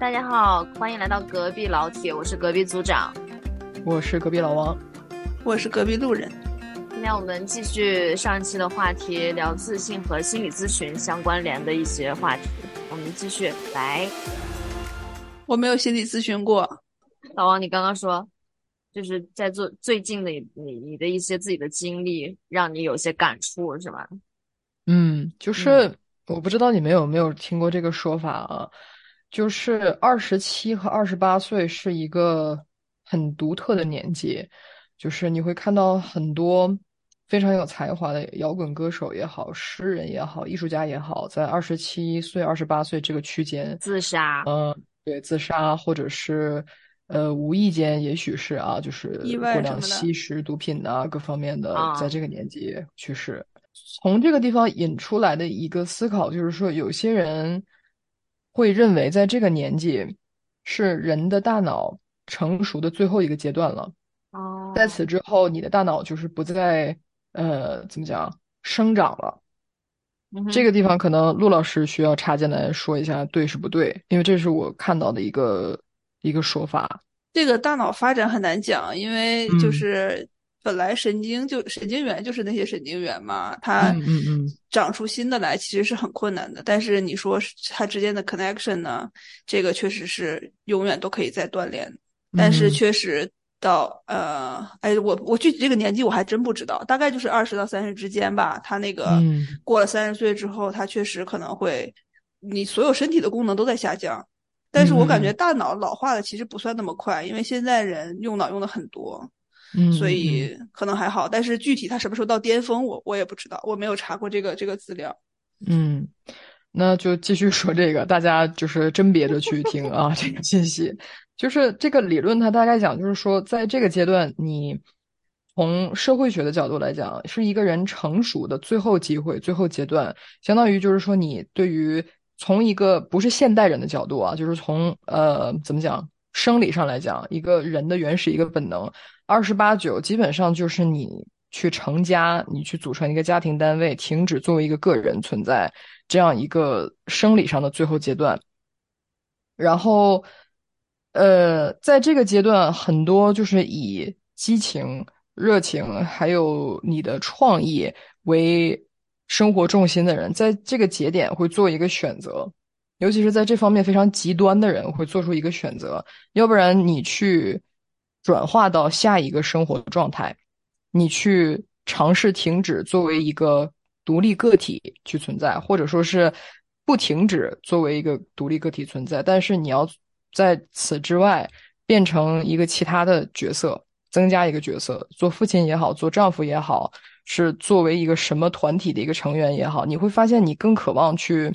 大家好，欢迎来到隔壁老铁，我是隔壁组长，我是隔壁老王，我是隔壁路人。今天我们继续上一期的话题，聊自信和心理咨询相关联的一些话题。我们继续来。我没有心理咨询过，老王，你刚刚说，就是在做最近的你你的一些自己的经历，让你有些感触，是吧？嗯，就是我不知道你们有没有听过这个说法啊。就是二十七和二十八岁是一个很独特的年纪，就是你会看到很多非常有才华的摇滚歌手也好，诗人也好，艺术家也好，在二十七岁、二十八岁这个区间自杀。嗯，对，自杀，或者是呃无意间，也许是啊，就是过量吸食毒品啊，各方面的，在这个年纪去世。从这个地方引出来的一个思考就是说，有些人。会认为在这个年纪是人的大脑成熟的最后一个阶段了。哦，在此之后，你的大脑就是不再呃怎么讲生长了。这个地方可能陆老师需要插进来说一下，对是不对？因为这是我看到的一个一个说法。这个大脑发展很难讲，因为就是。本来神经就神经元就是那些神经元嘛，它长出新的来其实是很困难的。但是你说它之间的 connection 呢，这个确实是永远都可以再锻炼。但是确实到呃，哎，我我具体这个年纪我还真不知道，大概就是二十到三十之间吧。他那个过了三十岁之后，他确实可能会，你所有身体的功能都在下降。但是我感觉大脑老化的其实不算那么快，因为现在人用脑用的很多。嗯，所以可能还好，但是具体他什么时候到巅峰，我我也不知道，我没有查过这个这个资料。嗯，那就继续说这个，大家就是甄别着去听啊，这个信息。就是这个理论，它大概讲就是说，在这个阶段，你从社会学的角度来讲，是一个人成熟的最后机会、最后阶段，相当于就是说，你对于从一个不是现代人的角度啊，就是从呃怎么讲生理上来讲，一个人的原始一个本能。二十八九基本上就是你去成家，你去组成一个家庭单位，停止作为一个个人存在这样一个生理上的最后阶段。然后，呃，在这个阶段，很多就是以激情、热情还有你的创意为生活重心的人，在这个节点会做一个选择，尤其是在这方面非常极端的人会做出一个选择，要不然你去。转化到下一个生活状态，你去尝试停止作为一个独立个体去存在，或者说是不停止作为一个独立个体存在，但是你要在此之外变成一个其他的角色，增加一个角色，做父亲也好，做丈夫也好，是作为一个什么团体的一个成员也好，你会发现你更渴望去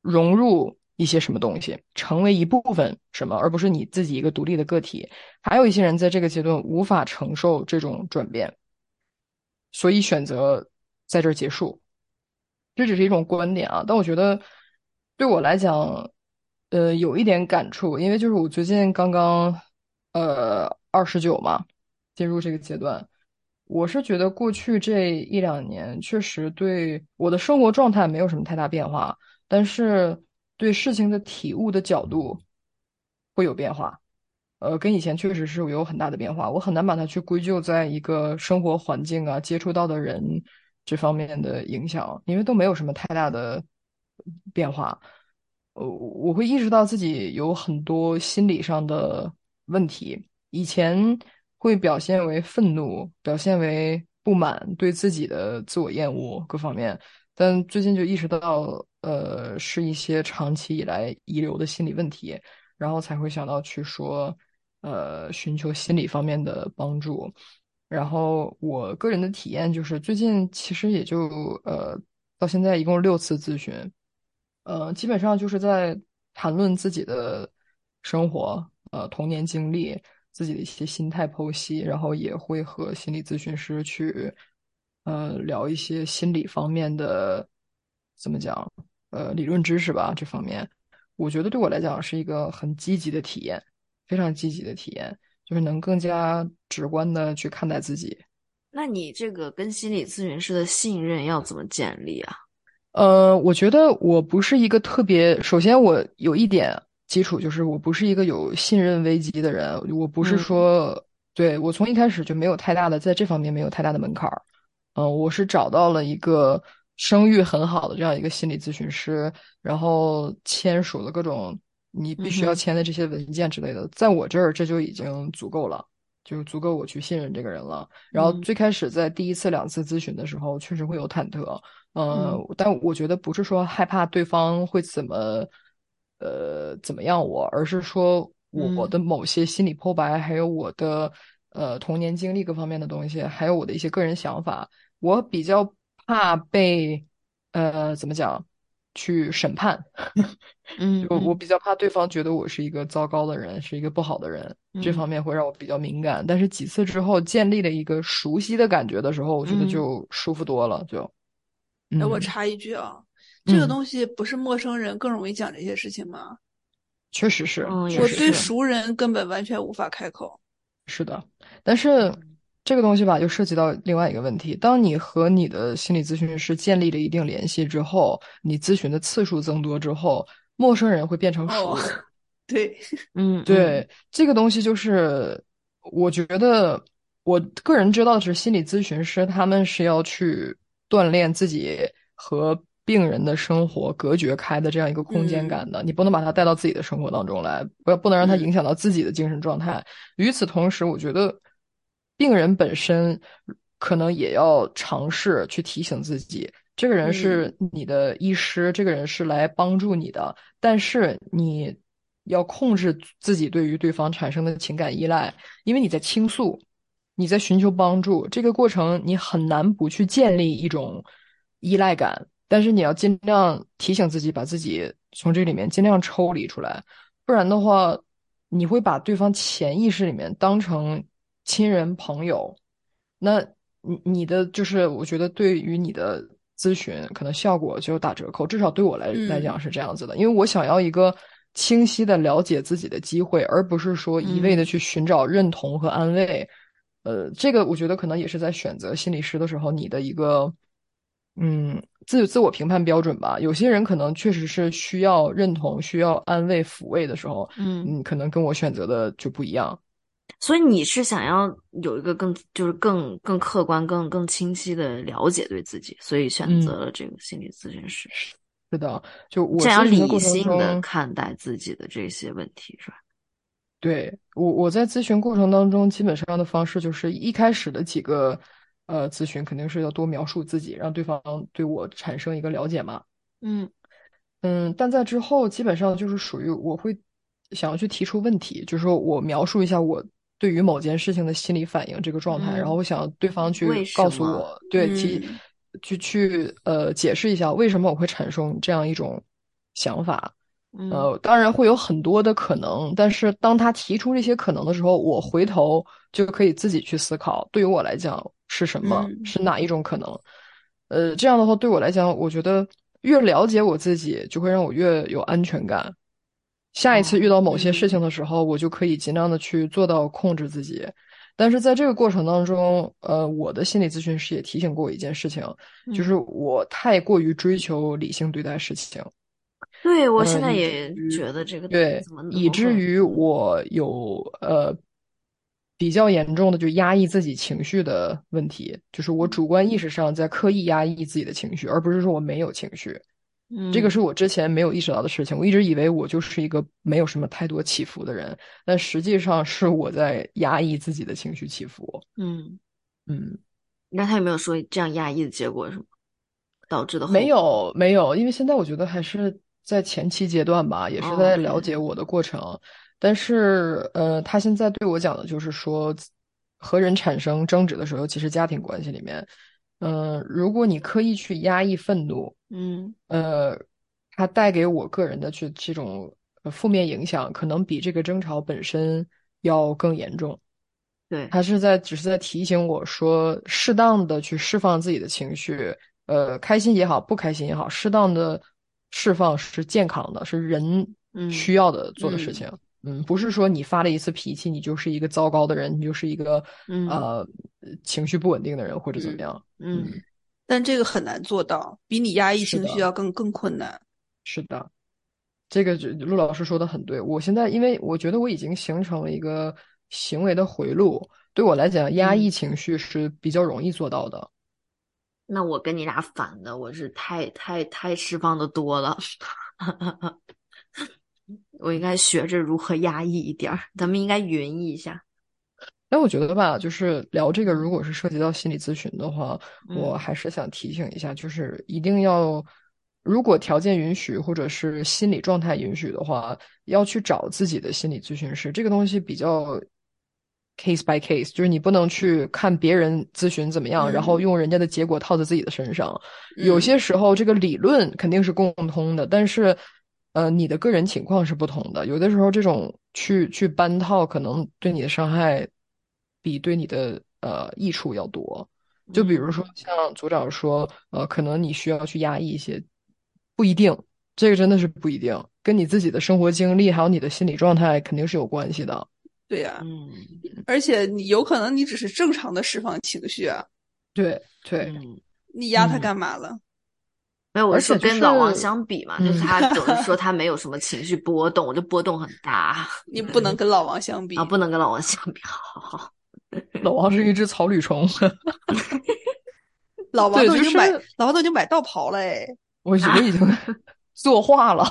融入。一些什么东西成为一部分什么，而不是你自己一个独立的个体。还有一些人在这个阶段无法承受这种转变，所以选择在这儿结束。这只是一种观点啊，但我觉得对我来讲，呃，有一点感触，因为就是我最近刚刚呃二十九嘛，进入这个阶段，我是觉得过去这一两年确实对我的生活状态没有什么太大变化，但是。对事情的体悟的角度会有变化，呃，跟以前确实是有很大的变化。我很难把它去归咎在一个生活环境啊、接触到的人这方面的影响，因为都没有什么太大的变化。呃，我会意识到自己有很多心理上的问题，以前会表现为愤怒，表现为不满，对自己的自我厌恶各方面。但最近就意识到，呃，是一些长期以来遗留的心理问题，然后才会想到去说，呃，寻求心理方面的帮助。然后我个人的体验就是，最近其实也就呃，到现在一共六次咨询，呃，基本上就是在谈论自己的生活，呃，童年经历，自己的一些心态剖析，然后也会和心理咨询师去。呃，聊一些心理方面的，怎么讲？呃，理论知识吧，这方面，我觉得对我来讲是一个很积极的体验，非常积极的体验，就是能更加直观的去看待自己。那你这个跟心理咨询师的信任要怎么建立啊？呃，我觉得我不是一个特别，首先我有一点基础就是我不是一个有信任危机的人，我不是说对我从一开始就没有太大的在这方面没有太大的门槛儿，嗯，我是找到了一个声誉很好的这样一个心理咨询师，然后签署了各种你必须要签的这些文件之类的，在我这儿这就已经足够了，就足够我去信任这个人了。然后最开始在第一次、两次咨询的时候，确实会有忐忑，嗯，但我觉得不是说害怕对方会怎么。呃，怎么样？我而是说，我的某些心理剖白，还有我的呃童年经历各方面的东西，还有我的一些个人想法，我比较怕被呃怎么讲去审判。嗯，我我比较怕对方觉得我是一个糟糕的人，是一个不好的人，这方面会让我比较敏感。但是几次之后建立了一个熟悉的感觉的时候，我觉得就舒服多了。就，哎，我插一句啊。这个东西不是陌生人更容易讲这些事情吗？确实是，我对熟人根本完全无法开口。是的，但是这个东西吧，就涉及到另外一个问题：当你和你的心理咨询师建立了一定联系之后，你咨询的次数增多之后，陌生人会变成熟人。对，嗯，对，这个东西就是，我觉得我个人知道的是，心理咨询师他们是要去锻炼自己和。病人的生活隔绝开的这样一个空间感的，你不能把他带到自己的生活当中来，不要不能让他影响到自己的精神状态。与此同时，我觉得病人本身可能也要尝试去提醒自己，这个人是你的医师，这个人是来帮助你的，但是你要控制自己对于对方产生的情感依赖，因为你在倾诉，你在寻求帮助，这个过程你很难不去建立一种依赖感。但是你要尽量提醒自己，把自己从这里面尽量抽离出来，不然的话，你会把对方潜意识里面当成亲人朋友，那你你的就是我觉得对于你的咨询可能效果就打折扣，至少对我来来讲是这样子的，因为我想要一个清晰的了解自己的机会，而不是说一味的去寻找认同和安慰。呃，这个我觉得可能也是在选择心理师的时候，你的一个嗯。自自我评判标准吧，有些人可能确实是需要认同、需要安慰、抚慰的时候，嗯嗯，可能跟我选择的就不一样。所以你是想要有一个更就是更更客观、更更清晰的了解对自己，所以选择了这个心理咨询师。是的，就我想要理性的看待自己的这些问题，是吧？对我我在咨询过程当中，基本上的方式就是一开始的几个。呃，咨询肯定是要多描述自己，让对方对我产生一个了解嘛。嗯嗯，但在之后基本上就是属于我会想要去提出问题，就是说我描述一下我对于某件事情的心理反应这个状态，然后我想对方去告诉我，对提去去呃解释一下为什么我会产生这样一种想法。呃，当然会有很多的可能，但是当他提出这些可能的时候，我回头就可以自己去思考，对于我来讲。是什么？是哪一种可能？呃，这样的话对我来讲，我觉得越了解我自己，就会让我越有安全感。下一次遇到某些事情的时候，我就可以尽量的去做到控制自己。但是在这个过程当中，呃，我的心理咨询师也提醒过我一件事情，就是我太过于追求理性对待事情。对我现在也觉得这个对，以至于我有呃。比较严重的就压抑自己情绪的问题，就是我主观意识上在刻意压抑自己的情绪，而不是说我没有情绪。嗯，这个是我之前没有意识到的事情。我一直以为我就是一个没有什么太多起伏的人，但实际上是我在压抑自己的情绪起伏。嗯嗯，那他有没有说这样压抑的结果是吗？导致的？没有，没有，因为现在我觉得还是在前期阶段吧，也是在了解我的过程。但是，呃，他现在对我讲的就是说，和人产生争执的时候，其实家庭关系里面，嗯，如果你刻意去压抑愤怒，嗯，呃，它带给我个人的去这种负面影响，可能比这个争吵本身要更严重。对，他是在只是在提醒我说，适当的去释放自己的情绪，呃，开心也好，不开心也好，适当的释放是健康的，是人需要的做的事情。嗯，不是说你发了一次脾气，你就是一个糟糕的人，你就是一个呃情绪不稳定的人，或者怎么样。嗯，但这个很难做到，比你压抑情绪要更更困难。是的，这个陆老师说的很对。我现在因为我觉得我已经形成了一个行为的回路，对我来讲，压抑情绪是比较容易做到的。那我跟你俩反的，我是太太太释放的多了，我应该学着如何压抑一点儿。咱们应该匀一下。但我觉得吧，就是聊这个，如果是涉及到心理咨询的话，我还是想提醒一下，就是一定要。如果条件允许，或者是心理状态允许的话，要去找自己的心理咨询师。这个东西比较 case by case，就是你不能去看别人咨询怎么样，然后用人家的结果套在自己的身上。有些时候，这个理论肯定是共通的，但是，呃，你的个人情况是不同的。有的时候，这种去去搬套，可能对你的伤害比对你的呃益处要多。就比如说，像组长说，呃，可能你需要去压抑一些。不一定，这个真的是不一定，跟你自己的生活经历还有你的心理状态肯定是有关系的。对呀，嗯，而且你有可能你只是正常的释放情绪啊。对对，你压他干嘛了？没有，我是跟老王相比嘛，就是他 总是说他没有什么情绪波动，我就波动很大。你不能跟老王相比啊，不能跟老王相比。好好好，老王是一只草履虫。老王都已经买，老王都已经买道袍了哎。我我已经 作画了，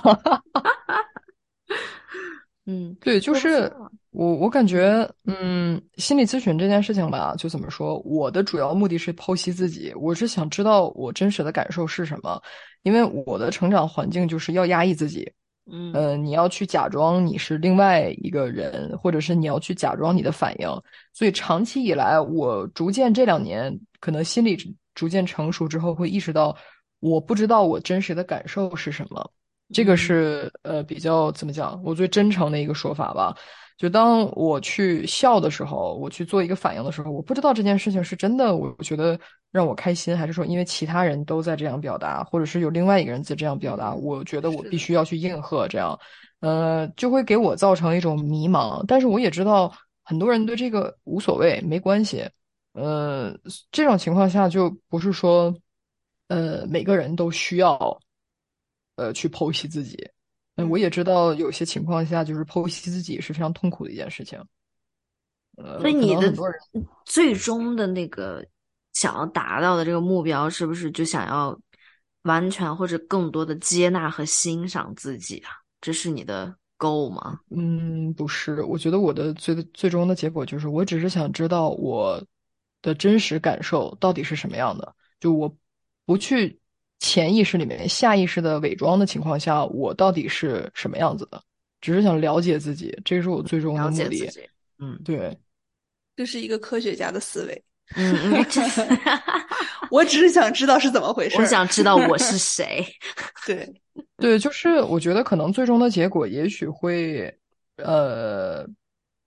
嗯，对，就是我我感觉，嗯，心理咨询这件事情吧，就怎么说，我的主要目的是剖析自己，我是想知道我真实的感受是什么，因为我的成长环境就是要压抑自己，嗯，呃，你要去假装你是另外一个人，或者是你要去假装你的反应，所以长期以来，我逐渐这两年可能心理逐渐成熟之后，会意识到。我不知道我真实的感受是什么，这个是呃比较怎么讲，我最真诚的一个说法吧。就当我去笑的时候，我去做一个反应的时候，我不知道这件事情是真的，我觉得让我开心，还是说因为其他人都在这样表达，或者是有另外一个人在这样表达，我觉得我必须要去应和，这样，呃，就会给我造成一种迷茫。但是我也知道很多人对这个无所谓，没关系。呃，这种情况下就不是说。呃，每个人都需要，呃，去剖析自己。嗯，我也知道有些情况下，就是剖析自己是非常痛苦的一件事情。呃，所以你的最终的那个想要达到的这个目标，是不是就想要完全或者更多的接纳和欣赏自己啊？这是你的 goal 吗？嗯，不是。我觉得我的最最终的结果就是，我只是想知道我的真实感受到底是什么样的。就我。不去潜意识里面、下意识的伪装的情况下，我到底是什么样子的？只是想了解自己，这是我最终的目的。嗯，对，这是一个科学家的思维。嗯嗯，我只是想知道是怎么回事。我想知道我是 谁。对对，就是我觉得可能最终的结果也许会，呃。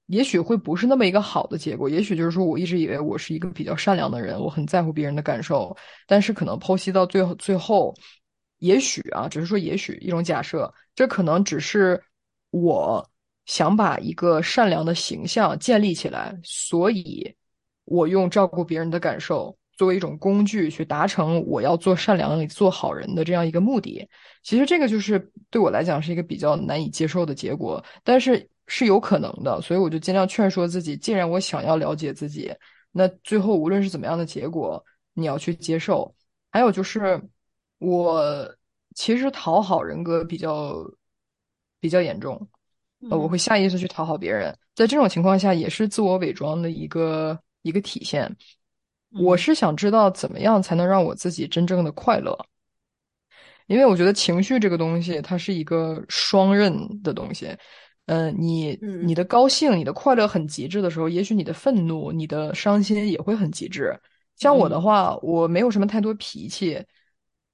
也许会不是那么一个好的结果，也许就是说，我一直以为我是一个比较善良的人，我很在乎别人的感受，但是可能剖析到最后，最后，也许啊，只是说也许一种假设，这可能只是我想把一个善良的形象建立起来，所以，我用照顾别人的感受作为一种工具去达成我要做善良、做好人的这样一个目的。其实这个就是对我来讲是一个比较难以接受的结果，但是。是有可能的，所以我就尽量劝说自己。既然我想要了解自己，那最后无论是怎么样的结果，你要去接受。还有就是，我其实讨好人格比较比较严重，呃，我会下意识去讨好别人。在这种情况下，也是自我伪装的一个一个体现。我是想知道怎么样才能让我自己真正的快乐，因为我觉得情绪这个东西，它是一个双刃的东西。嗯，你你的高兴、你的快乐很极致的时候，也许你的愤怒、你的伤心也会很极致。像我的话，我没有什么太多脾气，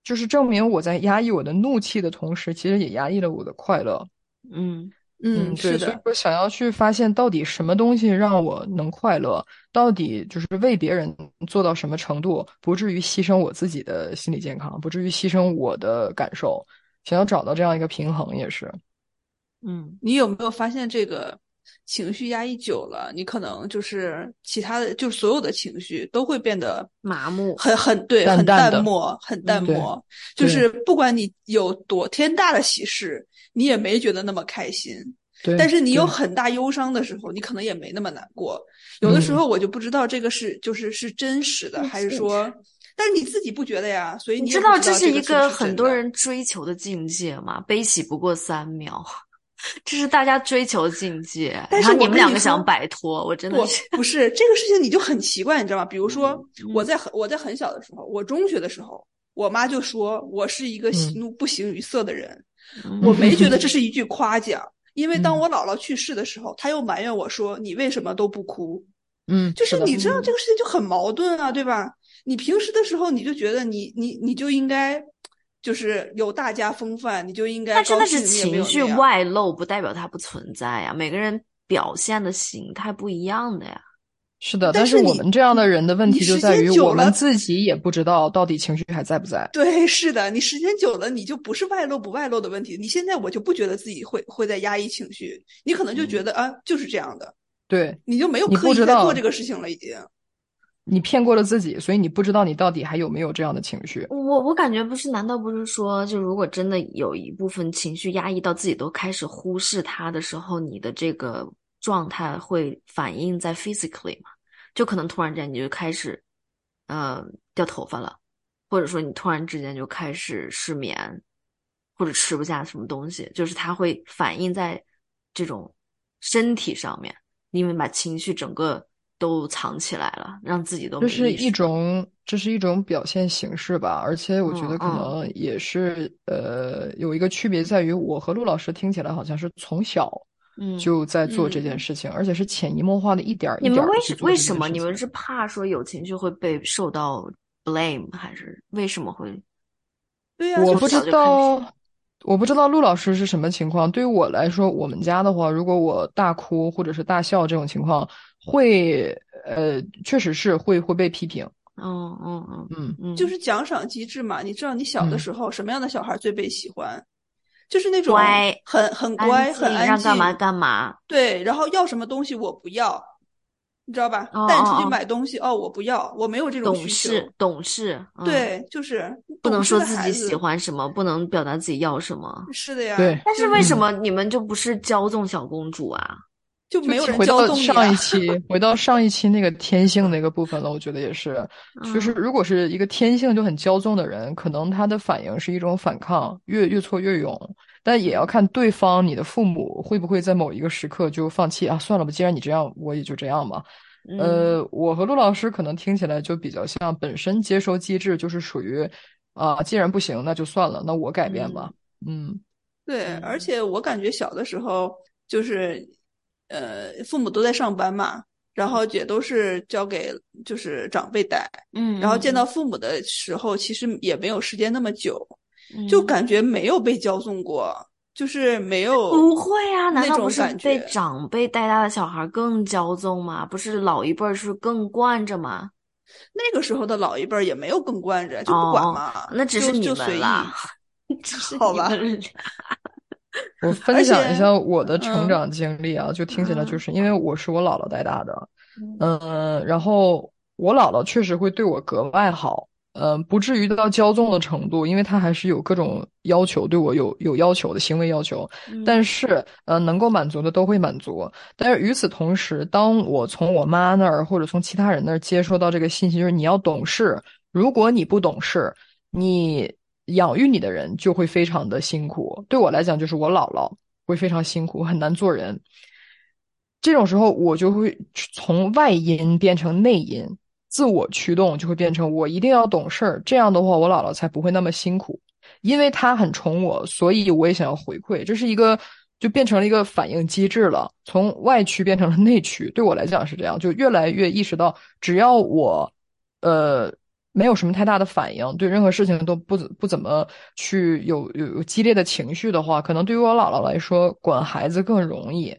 就是证明我在压抑我的怒气的同时，其实也压抑了我的快乐。嗯嗯，对，所以说想要去发现到底什么东西让我能快乐，到底就是为别人做到什么程度，不至于牺牲我自己的心理健康，不至于牺牲我的感受。想要找到这样一个平衡，也是。嗯，你有没有发现这个情绪压抑久了，你可能就是其他的，就所有的情绪都会变得麻木，很很对，很淡漠，很淡漠。就是不管你有多天大的喜事，你也没觉得那么开心。对，但是你有很大忧伤的时候，你可能也没那么难过。有的时候我就不知道这个是就是是真实的，还是说。但是你自己不觉得呀？所以你知道这是一个很多人追求的境界吗？悲喜不过三秒，这是大家追求的境界。但是你们两个想摆脱，我真的是不是这个事情你就很奇怪，你知道吗？比如说我在很我在很小的时候，我中学的时候，我妈就说我是一个喜怒不形于色的人，我没觉得这 是一句夸奖，因为当我姥姥去世的时候，她又埋怨我说你为什么都不哭？嗯，就是你知道这个事情就很矛盾啊，对吧？你平时的时候，你就觉得你你你就应该，就是有大家风范，你就应该。但真的是情绪外露，不代表它不存在呀。每个人表现的形态不一样的呀。是的，但是我们这样的人的问题就在于，我们自己也不知道到底情绪还在不在。对，是的，你时间久了，你就不是外露不外露的问题。你现在我就不觉得自己会会在压抑情绪，你可能就觉得啊，就是这样的。对，你就没有刻意在做这个事情了，已经。你骗过了自己，所以你不知道你到底还有没有这样的情绪。我我感觉不是，难道不是说，就如果真的有一部分情绪压抑到自己都开始忽视它的时候，你的这个状态会反映在 physically 嘛？就可能突然间你就开始，呃，掉头发了，或者说你突然之间就开始失眠，或者吃不下什么东西，就是它会反映在这种身体上面，因为把情绪整个。都藏起来了，让自己都这是一种，这是一种表现形式吧。而且我觉得可能也是，呃，有一个区别在于，我和陆老师听起来好像是从小就在做这件事情，而且是潜移默化的一点一点。你们为为什么？你们是怕说有情绪会被受到 blame，还是为什么会？对呀，我不知道，我不知道陆老师是什么情况。对于我来说，我们家的话，如果我大哭或者是大笑这种情况。会，呃，确实是会会被批评。嗯嗯嗯嗯嗯，就是奖赏机制嘛。你知道，你小的时候什么样的小孩最被喜欢？就是那种乖很很乖、很安静，干嘛干嘛。对，然后要什么东西我不要，你知道吧？带你出去买东西，哦，我不要，我没有这种懂事懂事。对，就是不能说自己喜欢什么，不能表达自己要什么。是的呀。对。但是为什么你们就不是骄纵小公主啊？就没有人回到上一期，回到上一期那个天性那个部分了。我觉得也是，就是如果是一个天性就很骄纵的人，可能他的反应是一种反抗，越越挫越勇。但也要看对方，你的父母会不会在某一个时刻就放弃啊？算了吧，既然你这样，我也就这样吧。呃，我和陆老师可能听起来就比较像，本身接收机制就是属于啊，既然不行，那就算了，那我改变吧。嗯，对，而且我感觉小的时候就是。呃，父母都在上班嘛，然后也都是交给就是长辈带，嗯，然后见到父母的时候，其实也没有时间那么久，就感觉没有被骄纵过，就是没有不会啊，难道不是被长辈带大的小孩更骄纵吗？不是老一辈儿是更惯着吗？那个时候的老一辈儿也没有更惯着，就不管嘛，那只是你们啦，好吧。我分享一下我的成长经历啊，就听起来就是因为我是我姥姥带大的，嗯，然后我姥姥确实会对我格外好，嗯，不至于到骄纵的程度，因为她还是有各种要求，对我有有要求的行为要求，但是呃，能够满足的都会满足。但是与此同时，当我从我妈那儿或者从其他人那儿接收到这个信息，就是你要懂事，如果你不懂事，你。养育你的人就会非常的辛苦，对我来讲就是我姥姥会非常辛苦，很难做人。这种时候我就会从外因变成内因，自我驱动就会变成我一定要懂事儿，这样的话我姥姥才不会那么辛苦，因为她很宠我，所以我也想要回馈，这是一个就变成了一个反应机制了，从外驱变成了内驱。对我来讲是这样，就越来越意识到，只要我，呃。没有什么太大的反应，对任何事情都不不怎么去有有有激烈的情绪的话，可能对于我姥姥来说，管孩子更容易。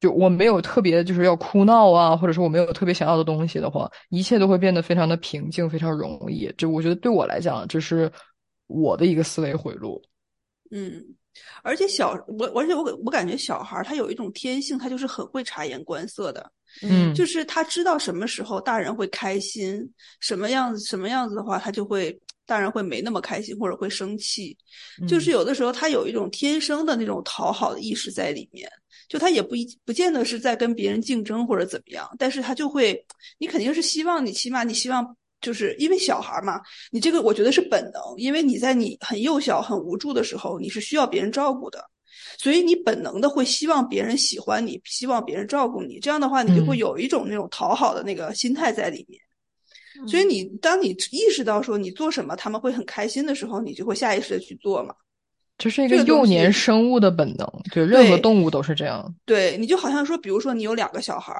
就我没有特别就是要哭闹啊，或者说我没有特别想要的东西的话，一切都会变得非常的平静，非常容易。就我觉得对我来讲，这是我的一个思维回路。嗯，而且小我，而且我我感觉小孩他有一种天性，他就是很会察言观色的。嗯，就是他知道什么时候大人会开心，什么样子什么样子的话，他就会大人会没那么开心或者会生气。就是有的时候他有一种天生的那种讨好的意识在里面，就他也不一不见得是在跟别人竞争或者怎么样，但是他就会，你肯定是希望你起码你希望。就是因为小孩嘛，你这个我觉得是本能，因为你在你很幼小、很无助的时候，你是需要别人照顾的，所以你本能的会希望别人喜欢你，希望别人照顾你。这样的话，你就会有一种那种讨好的那个心态在里面。所以你当你意识到说你做什么他们会很开心的时候，你就会下意识的去做嘛。这是一个幼年生物的本能，就任何动物都是这样。对，你就好像说，比如说你有两个小孩，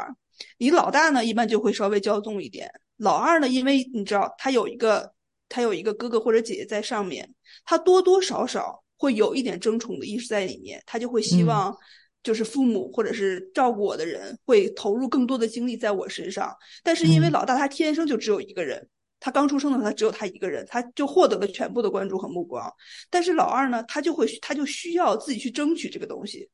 你老大呢一般就会稍微骄纵一点。老二呢，因为你知道他有一个他有一个哥哥或者姐姐在上面，他多多少少会有一点争宠的意识在里面，他就会希望就是父母或者是照顾我的人会投入更多的精力在我身上。但是因为老大他天生就只有一个人，他刚出生的时候他只有他一个人，他就获得了全部的关注和目光。但是老二呢，他就会他就需要自己去争取这个东西。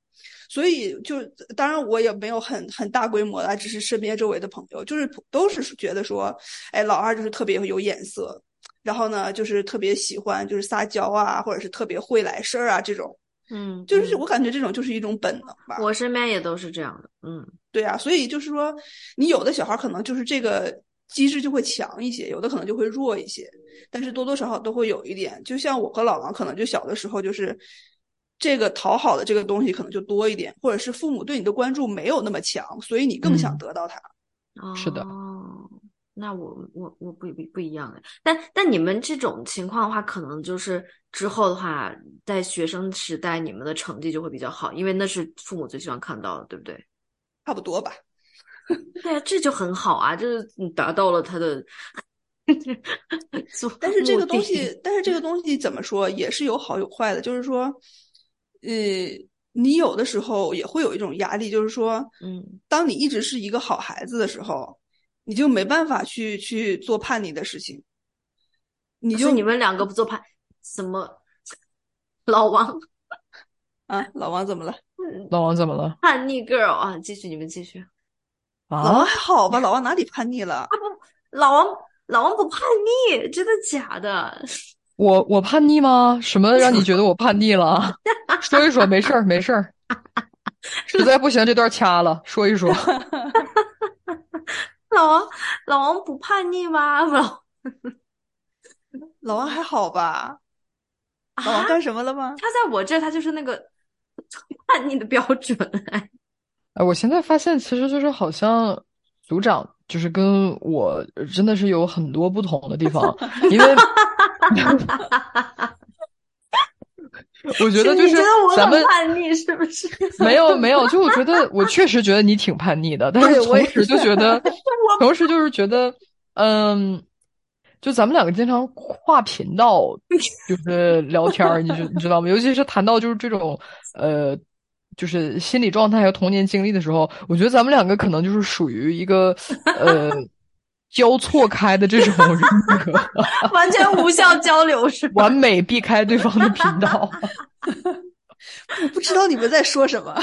所以就当然我也没有很很大规模的，只是身边周围的朋友，就是都是觉得说，哎，老二就是特别有眼色，然后呢，就是特别喜欢就是撒娇啊，或者是特别会来事儿啊这种，嗯，就是我感觉这种就是一种本能吧。我身边也都是这样的，嗯，对啊，所以就是说，你有的小孩可能就是这个机制就会强一些，有的可能就会弱一些，但是多多少少都会有一点。就像我和老王可能就小的时候就是。这个讨好的这个东西可能就多一点，或者是父母对你的关注没有那么强，所以你更想得到他。是的。哦，那我我我不不不一样的。但但你们这种情况的话，可能就是之后的话，在学生时代你们的成绩就会比较好，因为那是父母最希望看到的，对不对？差不多吧。对啊，这就很好啊，就是你达到了他的。但是这个东西，但是这个东西怎么说，也是有好有坏的，就是说。呃，你有的时候也会有一种压力，就是说，嗯，当你一直是一个好孩子的时候，你就没办法去去做叛逆的事情。你就你们两个不做叛什么？老王啊，老王怎么了？老王怎么了？叛逆 girl 啊，继续，你们继续。啊，老王还好吧？老王哪里叛逆了？啊不，老王老王不叛逆，真的假的？我我叛逆吗？什么让你觉得我叛逆了？说一说，没事儿没事儿。实在不行，这段掐了。说一说。老王，老王不叛逆吗？老老王还好吧？老王干什么了吗？他在我这，他就是那个叛逆的标准。哎，我现在发现，其实就是好像组长就是跟我真的是有很多不同的地方，因为。我觉得就是咱们叛逆是不是？没有没有，就我觉得我确实觉得你挺叛逆的，但是同时就觉得，同时就是觉得，嗯，就咱们两个经常跨频道，就是聊天儿，你知你知道吗？尤其是谈到就是这种呃，就是心理状态和童年经历的时候，我觉得咱们两个可能就是属于一个呃。交错开的这种人格，完全无效交流是吧完美避开对方的频道。我不知道你们在说什么？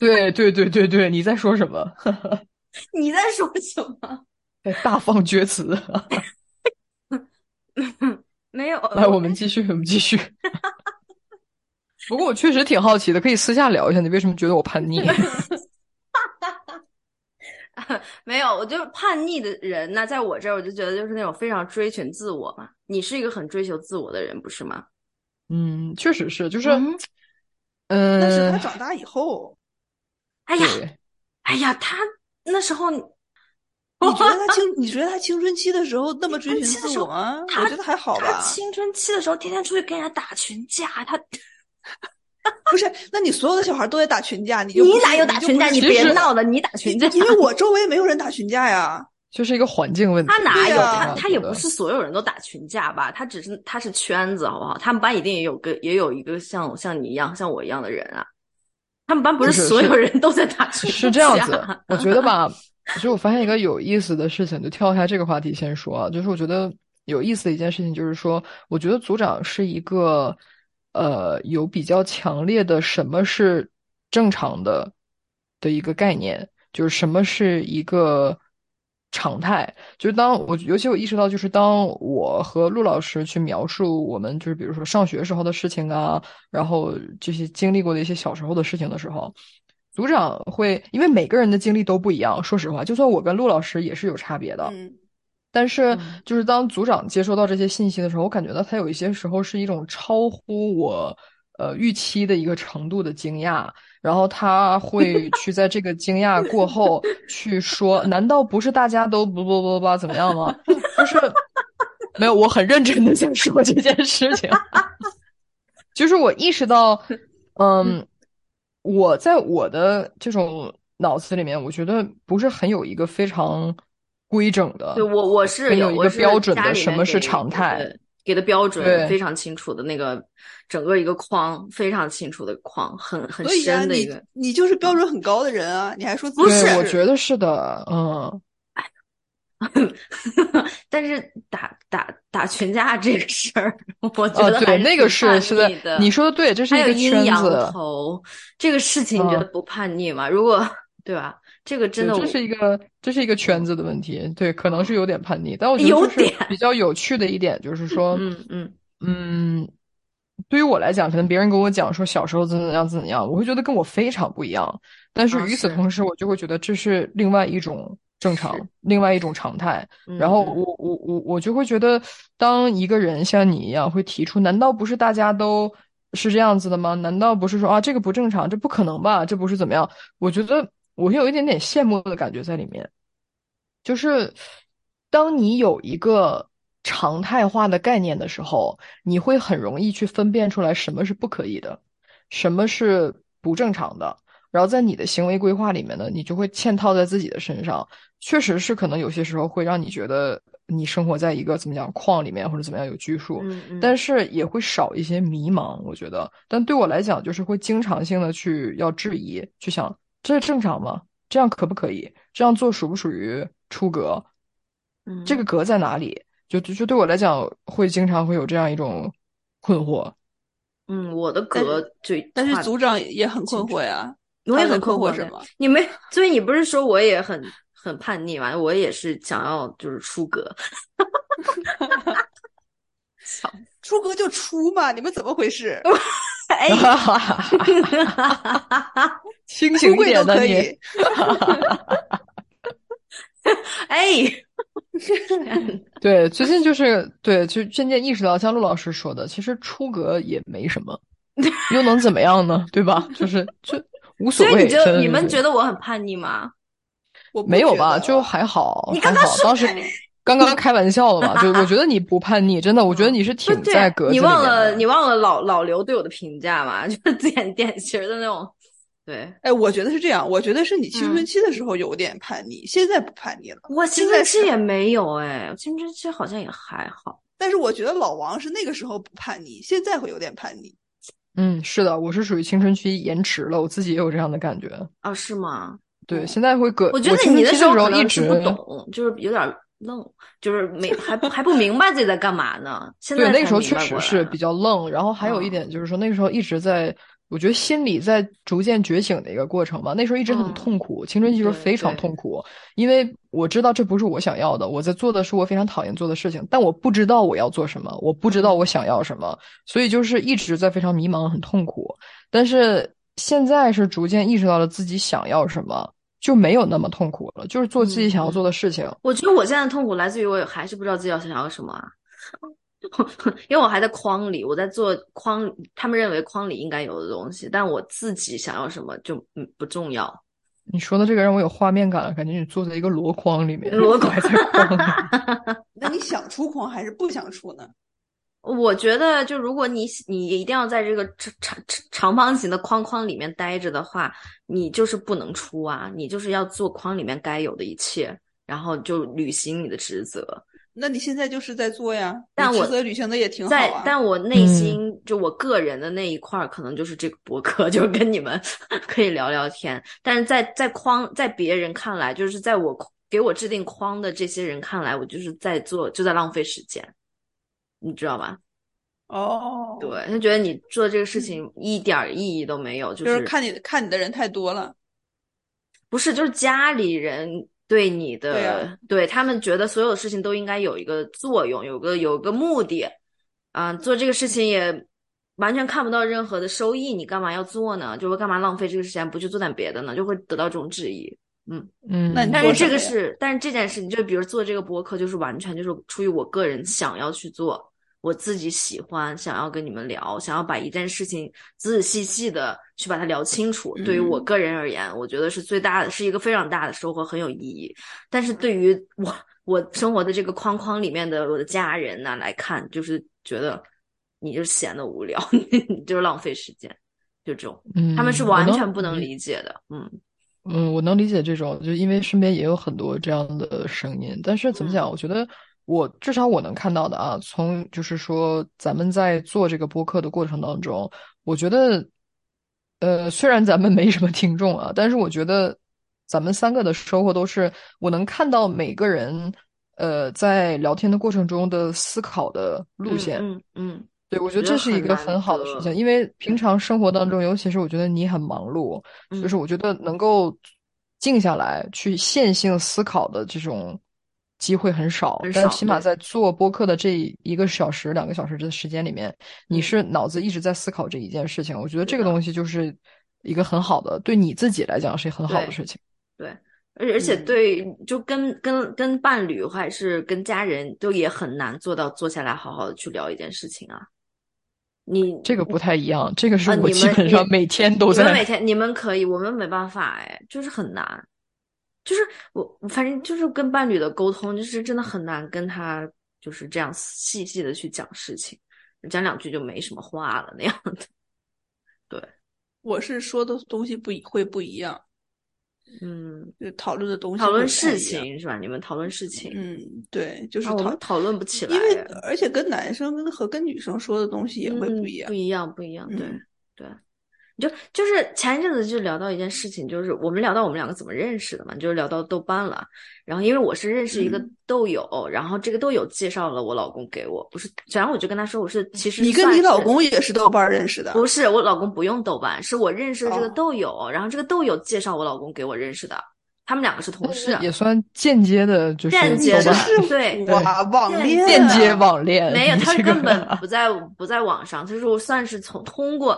对对对对对，你在说什么？你在说什么？在大放厥词。没有。来，我们继续，我们继续。不过我确实挺好奇的，可以私下聊一下，你为什么觉得我叛逆？没有，我就叛逆的人呢，在我这儿，我就觉得就是那种非常追寻自我嘛。你是一个很追求自我的人，不是吗？嗯，确实是，就是，嗯。但是他长大以后，哎呀，哎呀，他那时候，你觉得他 青？你觉得他青春期的时候那么追寻自我吗？我觉得还好吧。青春期的时候，天天出去跟人家打群架，他。不是，那你所有的小孩都在打群架，你就你哪有打群架？你别闹了，你打群架，因为我 周围没有人打群架呀，就是一个环境问题。他哪有他他也不是所有人都打群架吧？他只是他是圈子，好不好？他们班一定也有个也有一个像像你一样像我一样的人啊。他们班不是所有人都在打群架，是这样子。我觉得吧，其实我发现一个有意思的事情，就跳一下这个话题先说，就是我觉得有意思的一件事情，就是说，我觉得组长是一个。呃，有比较强烈的什么是正常的的一个概念，就是什么是一个常态。就是当我尤其我意识到，就是当我和陆老师去描述我们就是比如说上学时候的事情啊，然后这些经历过的一些小时候的事情的时候，组长会因为每个人的经历都不一样。说实话，就算我跟陆老师也是有差别的。但是，就是当组长接收到这些信息的时候，我感觉到他有一些时候是一种超乎我呃预期的一个程度的惊讶，然后他会 去在这个惊讶过后去说：“难道不是大家都不不不不怎么样吗？”就是没有，我很认真的在说这件事情，就是我意识到，嗯，我在我的这种脑子里面，我觉得不是很有一个非常。规整的，对我我是有一个标准的，什么是常态，给的标准非常清楚的那个整个一个框非常清楚的框，很很深的一个。你就是标准很高的人啊！你还说不是？我觉得是的，嗯。但是打打打群架这个事儿，我觉得对那个是是的。你说的对，这是一个圈子。头这个事情，你觉得不叛逆吗？如果对吧？这个真的，这是一个，这是一个圈子的问题。对，可能是有点叛逆，但我觉得就是比较有趣的一点，就是说，嗯嗯嗯，对于我来讲，可能别人跟我讲说小时候怎怎样怎样，我会觉得跟我非常不一样。但是与此同时，我就会觉得这是另外一种正常，另外一种常态。然后我我我我就会觉得，当一个人像你一样会提出，难道不是大家都是这样子的吗？难道不是说啊，这个不正常，这不可能吧？这不是怎么样？我觉得。我有一点点羡慕的感觉在里面，就是当你有一个常态化的概念的时候，你会很容易去分辨出来什么是不可以的，什么是不正常的。然后在你的行为规划里面呢，你就会嵌套在自己的身上。确实是可能有些时候会让你觉得你生活在一个怎么讲框里面或者怎么样有拘束，但是也会少一些迷茫。我觉得，但对我来讲，就是会经常性的去要质疑，去想。这是正常吗？这样可不可以？这样做属不属于出格？嗯，这个格在哪里？就就对我来讲，会经常会有这样一种困惑。嗯，我的格就但是组长也很困惑呀，我也很困惑什么？你没，所以你不是说我也很很叛逆吗？我也是想要就是出格。出格就出嘛，你们怎么回事？哎，清醒一点的你，哎，对，最近就是对，就渐渐意识到，像陆老师说的，其实出格也没什么，又能怎么样呢？对吧？就是就无所谓。所以你就你们觉得我很叛逆吗？我没有吧，就还好。你刚刚当时。刚刚开玩笑了嘛？就 我觉得你不叛逆，真的，我觉得你是挺在格子你忘了你忘了老老刘对我的评价吗？就是典典型的那种。对，哎，我觉得是这样。我觉得是你青春期的时候有点叛逆，现在不叛逆了。我青春期也没有哎，青春期好像也还好。但是我觉得老王是那个时候不叛逆，现在会有点叛逆。嗯，是的，我是属于青春期延迟了，我自己也有这样的感觉。啊，是吗？对，现在会隔。我觉得你的时候一直不懂，就是有点。愣，就是没还还不明白自己在干嘛呢。现在对那个时候确实是比较愣，然后还有一点就是说那个时候一直在，我觉得心理在逐渐觉醒的一个过程吧。那时候一直很痛苦，青春期时候非常痛苦，因为我知道这不是我想要的，我在做的是我非常讨厌做的事情，但我不知道我要做什么，我不知道我想要什么，所以就是一直在非常迷茫，很痛苦。但是现在是逐渐意识到了自己想要什么。就没有那么痛苦了，就是做自己想要做的事情。我觉得我现在痛苦来自于我还是不知道自己要想要什么啊，因为我还在框里，我在做框，他们认为框里应该有的东西，但我自己想要什么就嗯不重要。你说的这个让我有画面感了，感觉你坐在一个箩筐里面，箩筐在框里。那你想出框还是不想出呢？我觉得，就如果你你一定要在这个长长长方形的框框里面待着的话，你就是不能出啊！你就是要做框里面该有的一切，然后就履行你的职责。那你现在就是在做呀？但我职责履行的也挺好啊。但我内心就我个人的那一块儿，可能就是这个博客，就是跟你们 可以聊聊天。但是在在框在别人看来，就是在我给我制定框的这些人看来，我就是在做，就在浪费时间。你知道吧？哦，对，他觉得你做这个事情一点意义都没有，就是看你看你的人太多了。不是，就是家里人对你的，对他们觉得所有事情都应该有一个作用，有个有个目的，啊，做这个事情也完全看不到任何的收益，你干嘛要做呢？就会干嘛浪费这个时间，不去做点别的呢？就会得到这种质疑。嗯嗯，那但是这个是，但是这件事情，就比如做这个博客，就是完全就是出于我个人想要去做。我自己喜欢，想要跟你们聊，想要把一件事情仔仔细细的去把它聊清楚。对于我个人而言，我觉得是最大的，是一个非常大的收获，很有意义。但是对于我我生活的这个框框里面的我的家人呢来看，就是觉得你就是闲的无聊，你就是浪费时间，就这种，他们是完全不能理解的。嗯嗯，我能理解这种，就因为身边也有很多这样的声音。但是怎么讲？我觉得。我至少我能看到的啊，从就是说咱们在做这个播客的过程当中，我觉得，呃，虽然咱们没什么听众啊，但是我觉得咱们三个的收获都是我能看到每个人，呃，在聊天的过程中的思考的路线。嗯嗯，对，我觉得这是一个很好的事情，因为平常生活当中，尤其是我觉得你很忙碌，就是我觉得能够静下来去线性思考的这种。机会很少，但起码在做播客的这一个小时、两个小时的时间里面，你是脑子一直在思考这一件事情。我觉得这个东西就是一个很好的，对你自己来讲是很好的事情。对，而而且对，就跟跟跟伴侣还是跟家人都也很难做到坐下来好好的去聊一件事情啊。你这个不太一样，这个是我基本上每天都在。你们每天你们可以，我们没办法哎，就是很难。就是我，反正就是跟伴侣的沟通，就是真的很难跟他就是这样细细的去讲事情，讲两句就没什么话了那样的。对，我是说的东西不会不一样，嗯，就讨论的东西，讨论事情是吧？你们讨论事情，嗯，对，就是讨讨论不起来，因为而且跟男生跟和跟女生说的东西也会不一样，不一样，不一样，对对。就就是前一阵子就聊到一件事情，就是我们聊到我们两个怎么认识的嘛，就是聊到豆瓣了。然后因为我是认识一个豆友，然后这个豆友介绍了我老公给我，不是，然后我就跟他说我是其实你跟你老公也是豆瓣认识的？不是，我老公不用豆瓣，是我认识的这个豆友，然后这个豆友介绍我老公给我认识的，他们两个是同事，也算间接的，就是间接的，对，哇，网恋，间接网恋，没有，他根本不在不在网上，他说我算是从通过。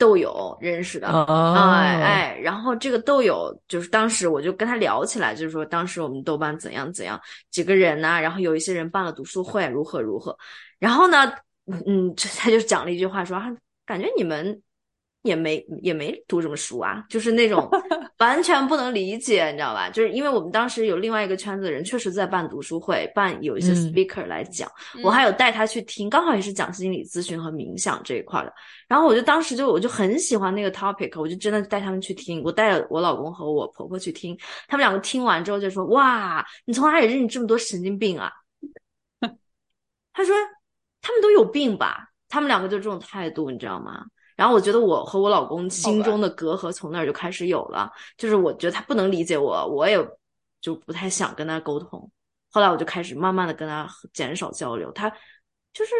豆友认识的，哎哎，然后这个豆友就是当时我就跟他聊起来，就是说当时我们豆瓣怎样怎样，几个人呐，然后有一些人办了读书会，如何如何，然后呢，嗯，他就讲了一句话，说感觉你们。也没也没读什么书啊，就是那种 完全不能理解，你知道吧？就是因为我们当时有另外一个圈子的人，确实在办读书会，办有一些 speaker 来讲，我还有带他去听，刚好也是讲心理咨询和冥想这一块的。然后我就当时就我就很喜欢那个 topic，我就真的带他们去听，我带了我老公和我婆婆去听，他们两个听完之后就说：“哇，你从哪里认识这么多神经病啊？”他说：“他们都有病吧？”他们两个就这种态度，你知道吗？然后我觉得我和我老公心中的隔阂从那儿就开始有了，就是我觉得他不能理解我，我也就不太想跟他沟通。后来我就开始慢慢的跟他减少交流。他就是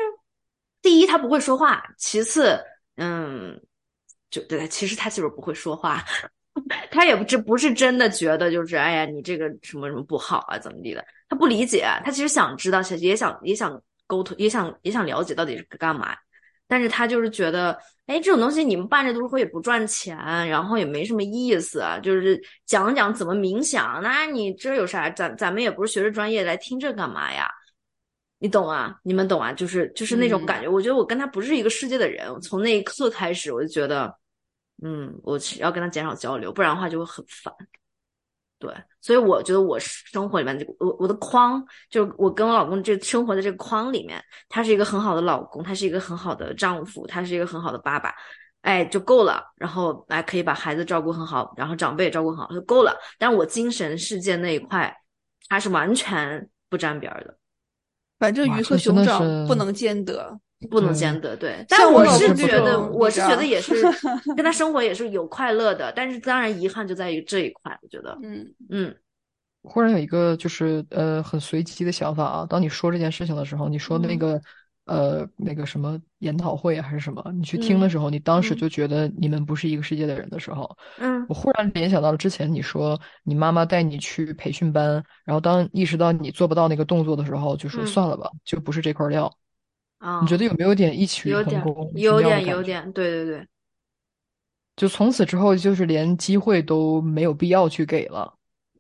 第一他不会说话，其次嗯，就对，其实他就是不会说话，他也不这不是真的觉得就是哎呀你这个什么什么不好啊怎么地的，他不理解，他其实想知道，也想也想沟通，也想也想了解到底是干嘛。但是他就是觉得，哎，这种东西你们办这读书会也不赚钱，然后也没什么意思，就是讲讲怎么冥想，那你这有啥？咱咱们也不是学这专业，来听这干嘛呀？你懂啊？你们懂啊？就是就是那种感觉，我觉得我跟他不是一个世界的人。从那一刻开始，我就觉得，嗯，我要跟他减少交流，不然的话就会很烦。对，所以我觉得我生活里面这个我我的框，就是我跟我老公这生活的这个框里面，他是一个很好的老公，他是一个很好的丈夫，他是一个很好的爸爸，哎，就够了。然后哎，可以把孩子照顾很好，然后长辈也照顾很好，就够了。但我精神世界那一块，他是完全不沾边的。反正鱼和熊掌不能兼得。不能兼得，对。但我是觉得，我是觉得也是跟他生活也是有快乐的，但是当然遗憾就在于这一块，我觉得，嗯嗯。忽然有一个就是呃很随机的想法啊，当你说这件事情的时候，你说那个呃那个什么研讨会还是什么，你去听的时候，你当时就觉得你们不是一个世界的人的时候，嗯，我忽然联想到了之前你说你妈妈带你去培训班，然后当意识到你做不到那个动作的时候，就说算了吧，就不是这块料。啊，你觉得有没有点异曲同工？有点，有点，对对对。就从此之后，就是连机会都没有必要去给了。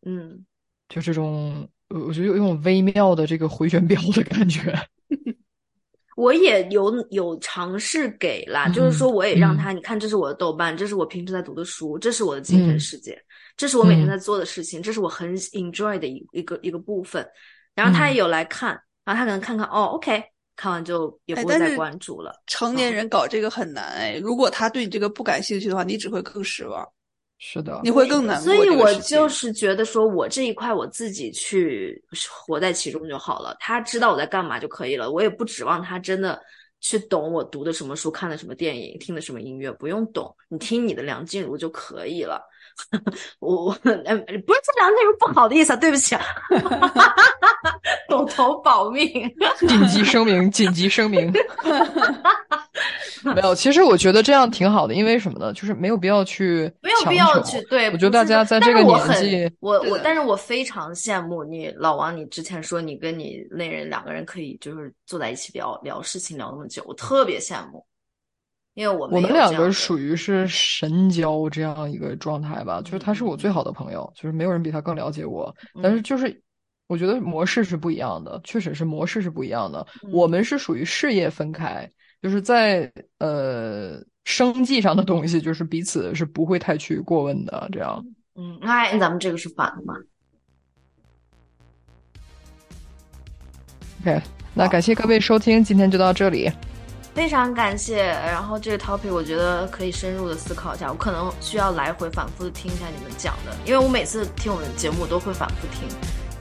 嗯，就这种，我觉得有一种微妙的这个回旋镖的感觉。我也有有尝试给啦，就是说我也让他，你看，这是我的豆瓣，这是我平时在读的书，这是我的精神世界，这是我每天在做的事情，这是我很 enjoy 的一一个一个部分。然后他也有来看，然后他可能看看，哦，OK。看完就也不会再关注了。成年人搞这个很难哎，如果他对你这个不感兴趣的话，你只会更失望。是的，你会更难过。所以我就是觉得说，我这一块我自己去活在其中就好了。他知道我在干嘛就可以了，我也不指望他真的去懂我读的什么书、看的什么电影、听的什么音乐，不用懂，你听你的梁静茹就可以了。我我呃不是说梁静茹不好的意思，对不起。狗头保命！紧急声明！紧急声明！没有，其实我觉得这样挺好的，因为什么呢？就是没有必要去，没有必要去。对，我觉得大家在这个年纪，我我，但是我非常羡慕你，老王。你之前说你跟你那人两个人可以就是坐在一起聊聊事情聊那么久，我特别羡慕。因为我我们两个属于是神交这样一个状态吧，就是他是我最好的朋友，就是没有人比他更了解我。但是就是我觉得模式是不一样的，确实是模式是不一样的。我们是属于事业分开，就是在呃生计上的东西，就是彼此是不会太去过问的。这样，嗯，那咱们这个是反的嘛？OK，那感谢各位收听，今天就到这里。非常感谢，然后这个 topic 我觉得可以深入的思考一下，我可能需要来回反复的听一下你们讲的，因为我每次听我们节目都会反复听，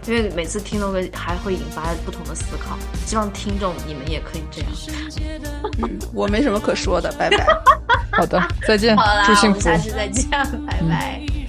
因为每次听都会还会引发不同的思考，希望听众你们也可以这样。嗯，我没什么可说的，拜拜。好的，再见，祝幸福，下次再见，拜拜。城